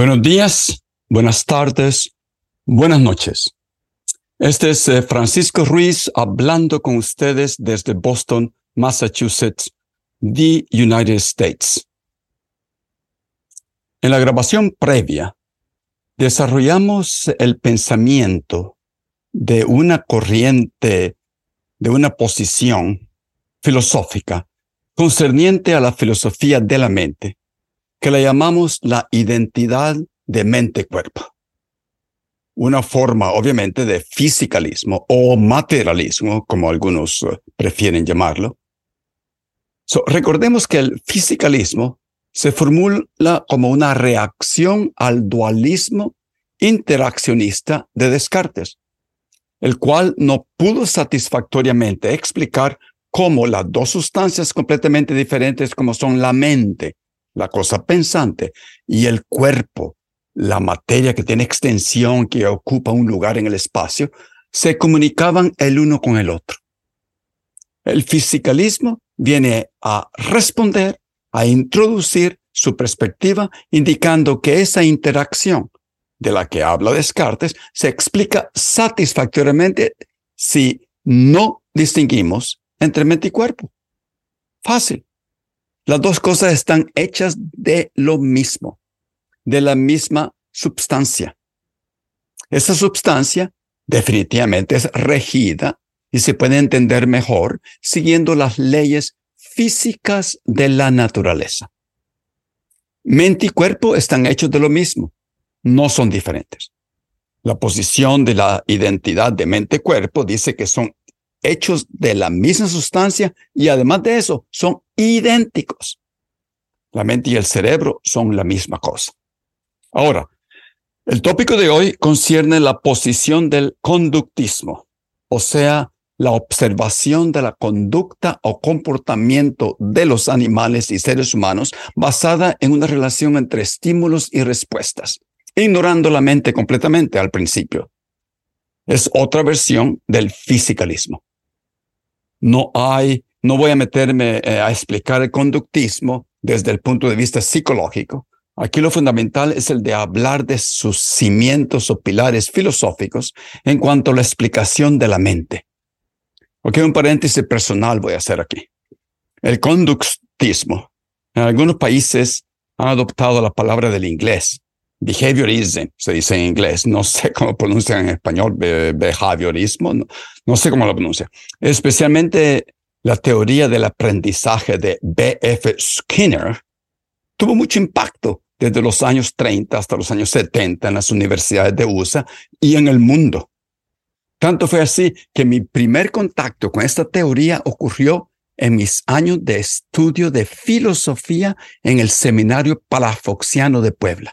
Buenos días, buenas tardes, buenas noches. Este es eh, Francisco Ruiz hablando con ustedes desde Boston, Massachusetts, the United States. En la grabación previa, desarrollamos el pensamiento de una corriente, de una posición filosófica concerniente a la filosofía de la mente, que la llamamos la identidad de mente-cuerpo. Una forma, obviamente, de fisicalismo o materialismo, como algunos eh, prefieren llamarlo. recordemos que el fisicalismo se formula como una reacción al dualismo interaccionista de Descartes, el cual no pudo satisfactoriamente explicar cómo las dos sustancias completamente diferentes como son la mente, la cosa pensante, y el cuerpo, la materia que tiene extensión, que ocupa un lugar en el espacio, se comunicaban el uno con el otro. El fisicalismo viene a responder a introducir su perspectiva indicando que esa interacción de la que habla Descartes se explica satisfactoriamente si no distinguimos entre mente y cuerpo. Fácil. Las dos cosas están hechas de lo mismo, de la misma sustancia. Esa sustancia definitivamente es regida y se puede entender mejor siguiendo las leyes físicas de la naturaleza. Mente y cuerpo están hechos de lo mismo, no son diferentes. La posición de la identidad de mente-cuerpo dice que son hechos de la misma sustancia y además de eso son idénticos. La mente y el cerebro son la misma cosa. Ahora, el tópico de hoy concierne la posición del conductismo, o sea, la observación de la conducta o comportamiento de los animales y seres humanos basada en una relación entre estímulos y respuestas, ignorando la mente completamente al principio. Es otra versión del fisicalismo. No hay, no voy a meterme eh, a explicar el conductismo desde el punto de vista psicológico. Aquí lo fundamental es el de hablar de sus cimientos o pilares filosóficos en cuanto a la explicación de la mente. Ok, un paréntesis personal voy a hacer aquí. El conductismo. En algunos países han adoptado la palabra del inglés. Behaviorism se dice en inglés. No sé cómo pronuncia en español. behaviorismo. No, no sé cómo lo pronuncia. Especialmente la teoría del aprendizaje de B.F. Skinner tuvo mucho impacto desde los años 30 hasta los años 70 en las universidades de USA y en el mundo. Tanto fue así que mi primer contacto con esta teoría ocurrió en mis años de estudio de filosofía en el Seminario Palafoxiano de Puebla.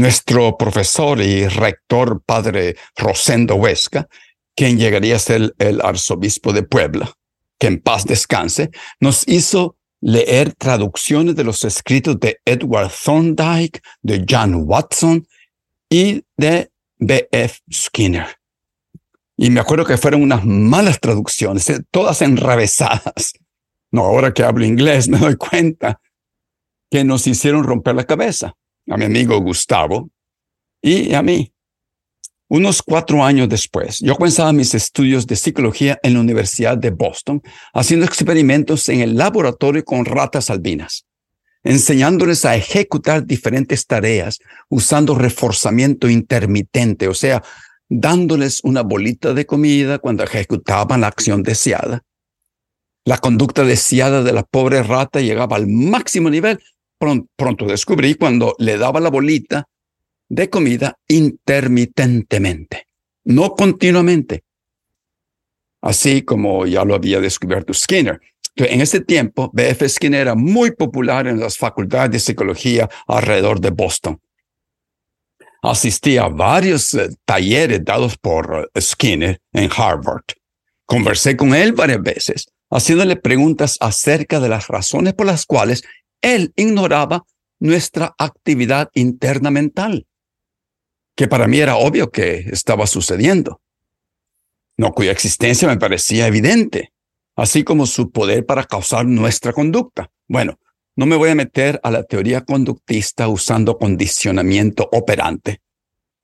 Nuestro profesor y rector, padre Rosendo Huesca, quien llegaría a ser el arzobispo de Puebla, que en paz descanse, nos hizo leer traducciones de los escritos de Edward Thorndike, de John Watson y de B.F. Skinner. Y me acuerdo que fueron unas malas traducciones, eh, todas enravesadas. No, ahora que hablo inglés me doy cuenta que nos hicieron romper la cabeza. A mi amigo Gustavo y a mí. Unos cuatro años después, yo comenzaba mis estudios de psicología en la Universidad de Boston, haciendo experimentos en el laboratorio con ratas albinas, enseñándoles a ejecutar diferentes tareas usando reforzamiento intermitente, o sea, dándoles una bolita de comida cuando ejecutaban la acción deseada. La conducta deseada de la pobre rata llegaba al máximo nivel. Pronto, descubrí cuando le daba la bolita de comida intermitentemente, no continuamente. Así como ya lo había descubierto Skinner. En ese tiempo, B.F. Skinner era muy popular en las facultades de psicología alrededor de Boston. Asistí a varios eh, talleres dados por eh, Skinner en Harvard. Conversé con él varias veces, haciéndole preguntas acerca de las razones por las cuales él ignoraba nuestra actividad interna mental, que para mí era obvio que estaba sucediendo, no cuya existencia me parecía evidente, así como su poder para causar nuestra conducta. Bueno, no me voy a meter a la teoría conductista usando condicionamiento operante,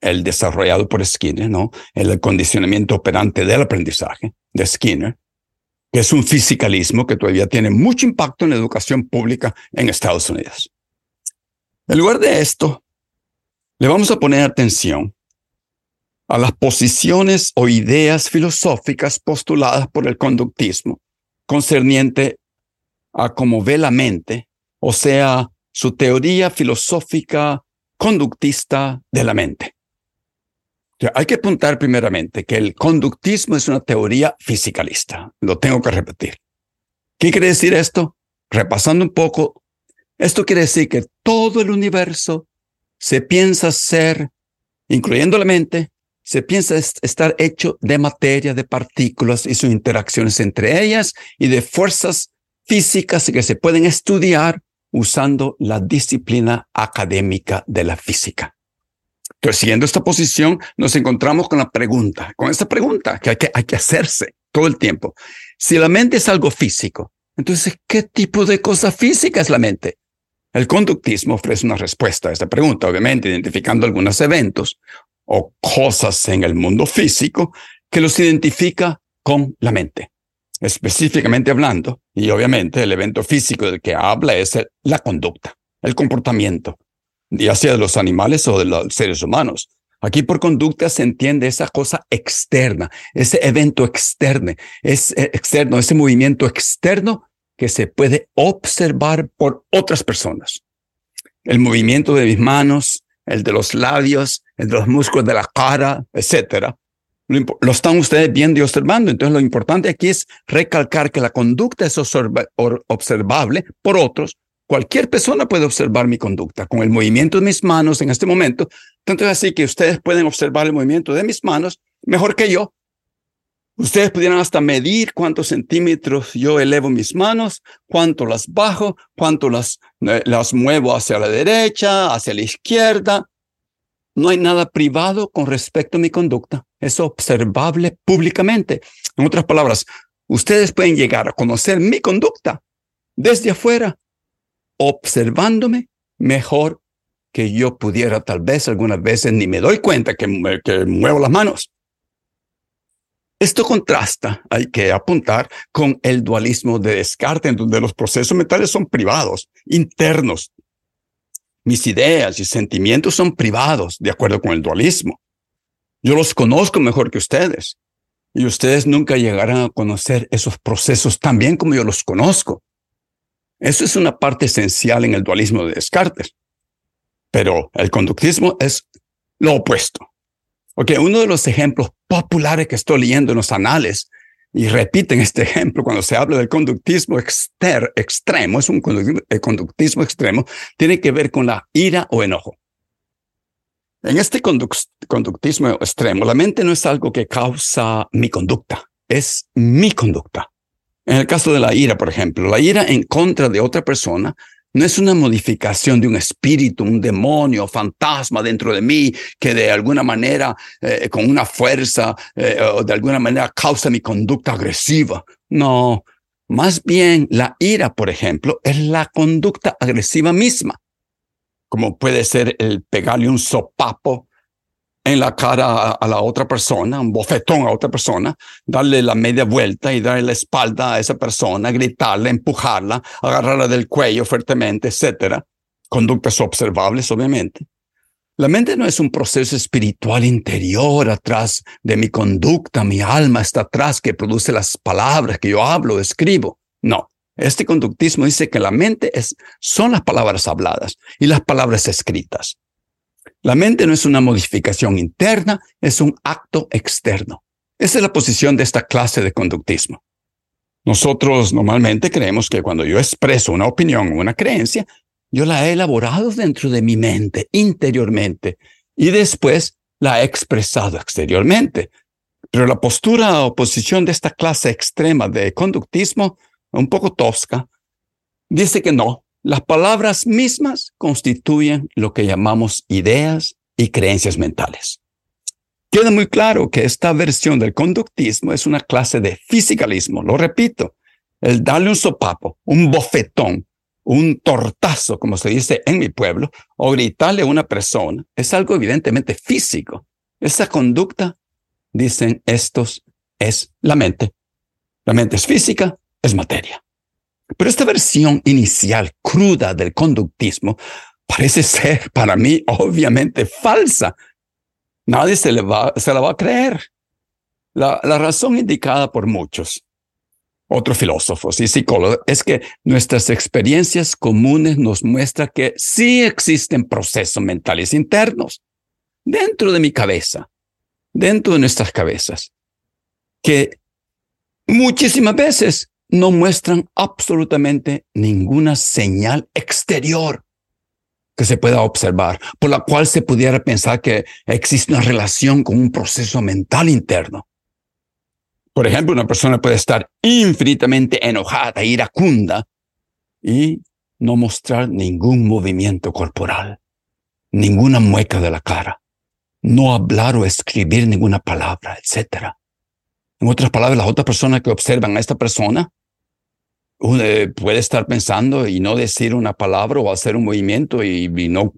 el desarrollado por Skinner, ¿no? El condicionamiento operante del aprendizaje de Skinner, es un fisicalismo que todavía tiene mucho impacto en la educación pública en Estados Unidos. En lugar de esto, le vamos a poner atención a las posiciones o ideas filosóficas postuladas por el conductismo concerniente a cómo ve la mente, o sea, su teoría filosófica conductista de la mente. Hay que apuntar primeramente que el conductismo es una teoría fisicalista. Lo tengo que repetir. ¿Qué quiere decir esto? Repasando un poco, esto quiere decir que todo el universo se piensa ser, incluyendo la mente, se piensa estar hecho de materia, de partículas y sus interacciones entre ellas y de fuerzas físicas que se pueden estudiar usando la disciplina académica de la física. Entonces, siguiendo esta posición, nos encontramos con la pregunta, con esta pregunta que hay que, hay que hacerse todo el tiempo. Si la mente es algo físico, entonces, ¿qué tipo de cosa física es la mente? El conductismo ofrece una respuesta a esta pregunta, obviamente identificando algunos eventos o cosas en el mundo físico que los identifica con la mente. Específicamente hablando, y obviamente el evento físico del que habla es la conducta, el comportamiento, ya sea de los animales o de los seres humanos. Aquí por conducta se entiende esa cosa externa, ese evento externo, es eh, externo, ese movimiento externo que se puede observar por otras personas. El movimiento de mis manos, el de los labios, el de los músculos de la cara, etcétera. Lo, están ustedes viendo y observando. Entonces, lo importante aquí es recalcar que la conducta es observable por otros. Cualquier persona puede observar mi conducta con el movimiento de mis manos en este momento. Tanto es así que ustedes pueden observar el movimiento de mis manos mejor que yo, Ustedes pudieran hasta medir cuántos centímetros yo elevo mis manos, cuánto las bajo, cuánto las, eh, las muevo hacia la derecha, hacia la izquierda. No hay nada privado con respecto a mi conducta. Es observable públicamente. En otras palabras, ustedes pueden llegar a conocer mi conducta desde afuera, observándome mejor que yo pudiera tal vez algunas veces ni me doy cuenta que, que muevo las manos. Esto contrasta, hay que apuntar, con el dualismo de Descartes, en donde los procesos mentales son privados, internos. Mis ideas y sentimientos son privados, de acuerdo con el dualismo. Yo los conozco mejor que ustedes. Y ustedes nunca llegarán a conocer esos procesos tan bien como yo los conozco. Eso es una parte esencial en el dualismo de Descartes. Pero el conductismo es lo opuesto. Ok, uno de los ejemplos populares que estoy leyendo en los anales, y repiten este ejemplo cuando se habla del conductismo exter, extremo, es un conductismo extremo, tiene que ver con la ira o enojo. En este conductismo extremo, la mente no es algo que causa mi conducta, es mi conducta. En el caso de la ira, por ejemplo, la ira en contra de otra persona no es una modificación de un espíritu, un demonio, fantasma dentro de mí que de alguna manera, eh, con una fuerza eh, o de alguna manera causa mi conducta agresiva. No, más bien la ira, por ejemplo, es la conducta agresiva misma, como puede ser el pegarle un sopapo en la cara a, la otra persona, un bofetón a otra persona, darle la media vuelta y darle la espalda a esa persona, gritarle, empujarla, agarrarla del cuello fuertemente, etcétera. Conductas observables, obviamente. La mente no es un proceso espiritual interior atrás de mi conducta, mi alma está atrás que produce las palabras que yo hablo, escribo. No, este conductismo dice que la mente es, son las palabras habladas y las palabras escritas. La mente no es una modificación interna, es un acto externo. Esa es la posición de esta clase de conductismo. Nosotros normalmente creemos que cuando yo expreso una opinión o una creencia, yo la he elaborado dentro de mi mente, interiormente, y después la he expresado exteriormente. Pero la postura o posición de esta clase extrema de conductismo, un poco tosca, dice que no, las palabras mismas constituyen lo que llamamos ideas y creencias mentales. Queda muy claro que esta versión del conductismo es una clase de fisicalismo. Lo repito, el darle un sopapo, un bofetón, un tortazo, como se dice en mi pueblo, o gritarle a una persona, es algo evidentemente físico. Esa conducta, dicen estos, es la mente. La mente es física, es materia. Pero esta versión inicial, cruda del conductismo, parece ser para mí obviamente falsa Nadie se, le va, se la va a creer. La, la razón indicada por muchos, otros filósofos y psicólogos, es que nuestras experiencias comunes nos muestran que sí existen procesos mentales internos dentro de mi cabeza, dentro de nuestras cabezas, que muchísimas veces no muestran absolutamente ninguna señal exterior que se pueda observar, por la cual se pudiera pensar que existe una relación con un proceso mental interno. Por ejemplo, una persona puede estar infinitamente enojada, iracunda, y no mostrar ningún movimiento corporal, ninguna mueca de la cara, no hablar o escribir ninguna palabra, etc. En otras palabras, las otras personas que observan a esta persona puede estar pensando y no decir una palabra o hacer un movimiento y, no,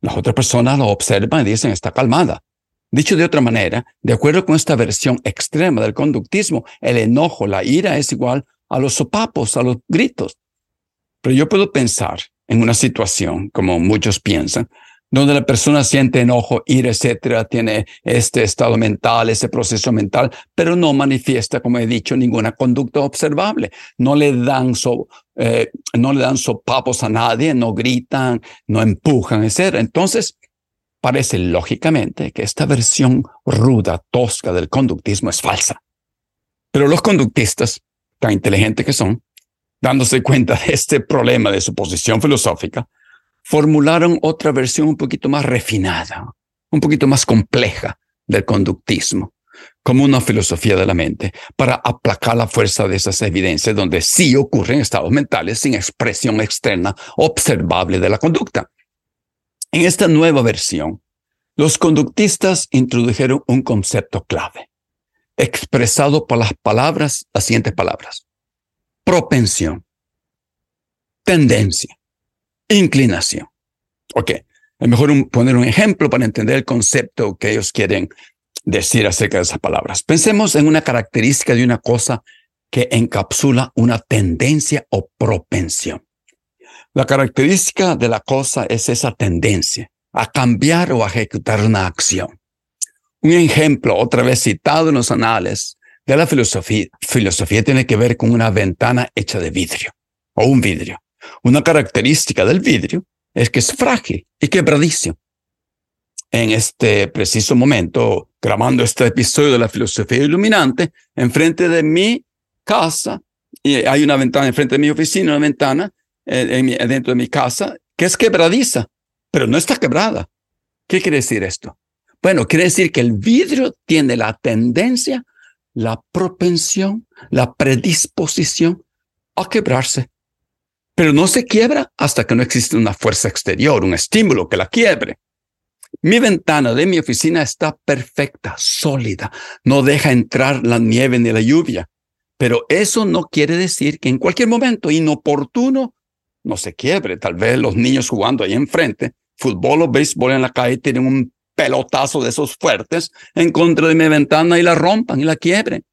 las otras personas lo observan y dicen está calmada. Dicho de otra manera, de acuerdo con esta versión extrema del conductismo, el enojo, la ira es igual a los sopapos, a los gritos. Pero yo puedo pensar en una situación, como muchos piensan, donde la persona siente enojo, ira, etcétera, tiene este estado mental, ese proceso mental, pero no manifiesta, como he dicho, ninguna conducta observable. No le dan so, eh, no le dan sopapos a nadie, no gritan, no empujan, etcétera. Entonces, parece lógicamente que esta versión ruda, tosca del conductismo es falsa. Pero los conductistas, tan inteligentes que son, dándose cuenta de este problema de su posición filosófica, formularon otra versión un poquito más refinada, un poquito más compleja del conductismo, como una filosofía de la mente, para aplacar la fuerza de esas evidencias donde sí ocurren estados mentales sin expresión externa observable de la conducta. En esta nueva versión, los conductistas introdujeron un concepto clave, expresado por las palabras, las siguientes palabras. Propensión, tendencia, inclinación. Ok, es mejor poner un ejemplo para entender el concepto que ellos quieren decir acerca de esas palabras. Pensemos en una característica de una cosa que encapsula una tendencia o propensión. La característica de la cosa es esa tendencia a cambiar o a ejecutar una acción. Un ejemplo, otra vez citado en los anales de la filosofía, filosofía tiene que ver con una ventana hecha de vidrio o un vidrio. Una característica del vidrio es que es frágil y quebradizo. En este preciso momento, grabando este episodio de la filosofía iluminante, enfrente de mi casa, y hay una ventana enfrente de mi oficina, una ventana eh, dentro de mi casa, que es quebradiza, pero no está quebrada. ¿Qué quiere decir esto? Bueno, quiere decir que el vidrio tiene la tendencia, la propensión, la predisposición a quebrarse pero no se quiebra hasta que no existe una fuerza exterior, un estímulo que la quiebre. Mi ventana de mi oficina está perfecta, sólida, no deja entrar la nieve ni la lluvia, pero eso no quiere decir que en cualquier momento inoportuno no se quiebre. Tal vez los niños jugando ahí enfrente, fútbol o béisbol en la calle, tienen un pelotazo de esos fuertes en contra de mi ventana y la rompan y la quiebren.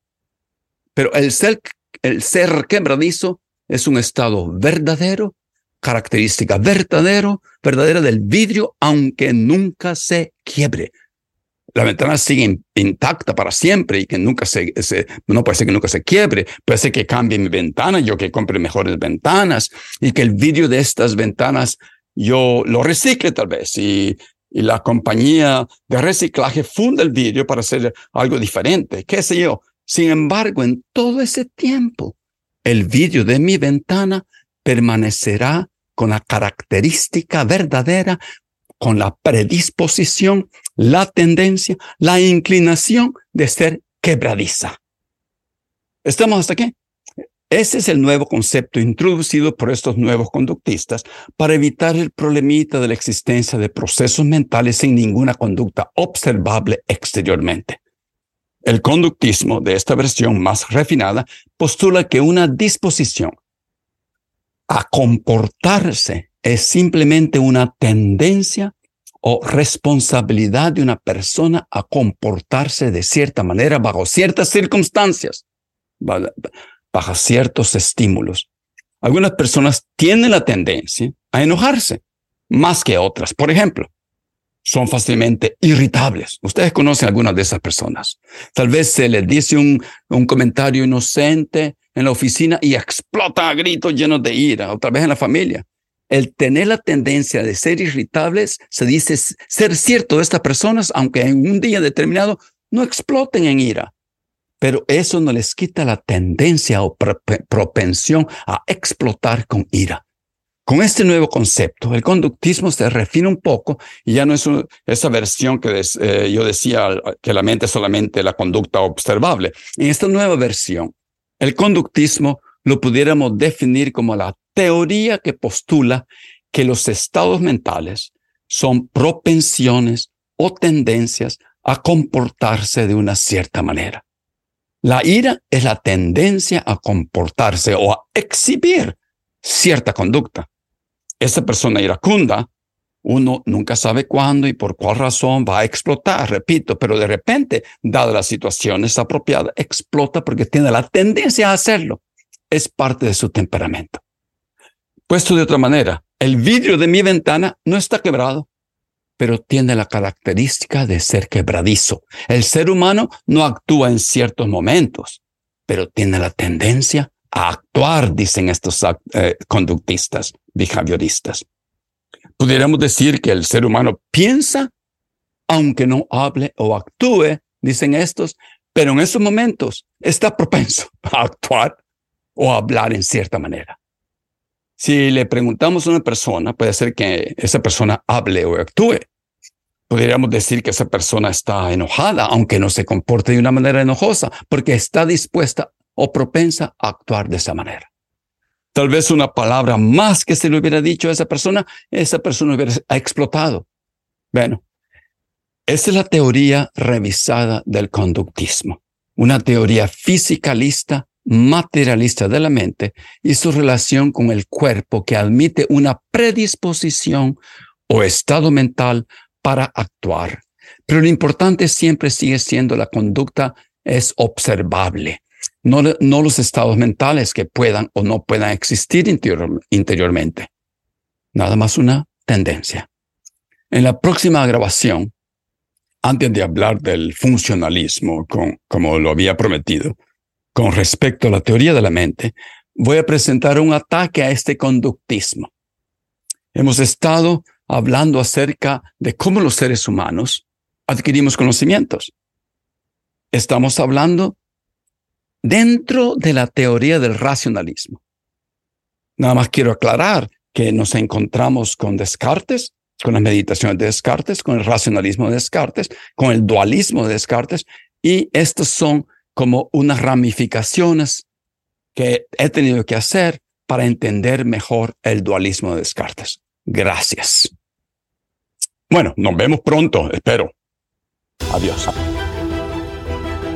Pero el ser, el ser quebradizo es un estado verdadero, característica verdadero, verdadera del vidrio, aunque nunca se quiebre. La ventana sigue intacta para siempre y que nunca se, no puede que nunca se quiebre, puede ser que cambie mi ventana, yo que compre mejores ventanas y que el vidrio de estas ventanas yo lo recicle tal vez y y la compañía de reciclaje funda el vidrio para hacer algo diferente, qué sé yo. Sin embargo, en todo ese tiempo, el vidrio de mi ventana permanecerá con la característica verdadera, con la predisposición, la tendencia, la inclinación de ser quebradiza. ¿Estamos hasta aquí? Ese es el nuevo concepto introducido por estos nuevos conductistas para evitar el problemita de la existencia de procesos mentales sin ninguna conducta observable exteriormente. El conductismo de esta versión más refinada postula que una disposición a comportarse es simplemente una tendencia o responsabilidad de una persona a comportarse de cierta manera bajo ciertas circunstancias bajo ciertos estímulos. Algunas personas tienen la tendencia a enojarse más que otras. Por ejemplo, son fácilmente irritables. Ustedes conocen algunas de esas personas. Tal vez se les dice un, un comentario inocente en la oficina y explota a gritos llenos de ira, otra vez en la familia. El tener la tendencia de ser irritables se dice ser cierto de estas personas, aunque en un día determinado no exploten en ira pero eso no les quita la tendencia o propensión a explotar con ira. Con este nuevo concepto, el conductismo se refina un poco y ya no es esa versión que eh, yo decía que la mente es solamente la conducta observable. En esta nueva versión, el conductismo lo pudiéramos definir como la teoría que postula que los estados mentales son propensiones o tendencias a comportarse de una cierta manera. La ira es la tendencia a comportarse o a exhibir cierta conducta. Esa persona iracunda, uno nunca sabe cuándo y por cuál razón va a explotar, repito, pero de repente, dada las situaciones apropiadas, explota porque tiene la tendencia a hacerlo. Es parte de su temperamento. Puesto de otra manera, el vidrio de mi ventana no está quebrado, pero tiene la característica de ser quebradizo. El ser humano no actúa en ciertos momentos, pero tiene la tendencia a actuar, dicen estos eh, conductistas, behavioristas. Pudiéramos decir que el ser humano piensa, aunque no hable o actúe, dicen estos, pero en esos momentos está propenso a actuar o a hablar en cierta manera. Si le preguntamos a una persona, puede ser que esa persona hable o actúe. Podríamos decir que esa persona está enojada, aunque no se comporte de una manera enojosa, porque está dispuesta o propensa a actuar de esa manera. Tal vez una palabra más que se le hubiera dicho a esa persona, esa persona hubiera explotado. Bueno, esa es la teoría revisada del conductismo, una teoría fisicalista materialista de la mente y su relación con el cuerpo que admite una predisposición o estado mental para actuar. Pero lo importante siempre sigue siendo la conducta es observable, no, no los estados mentales que puedan o no puedan existir interiormente. Nada más una tendencia. En la próxima grabación, antes de hablar del funcionalismo, con, como lo había prometido, con respecto a la teoría de la mente, voy a presentar un ataque a este conductismo. Hemos estado hablando acerca de cómo los seres humanos adquirimos conocimientos. Estamos hablando dentro de la teoría del racionalismo. Nada más quiero aclarar que nos encontramos con Descartes, con las meditaciones de Descartes, con el racionalismo de Descartes, con el dualismo de Descartes, y estos son como unas ramificaciones que he tenido que hacer para entender mejor el dualismo de Descartes. Gracias. Bueno, nos vemos pronto, espero. Adiós.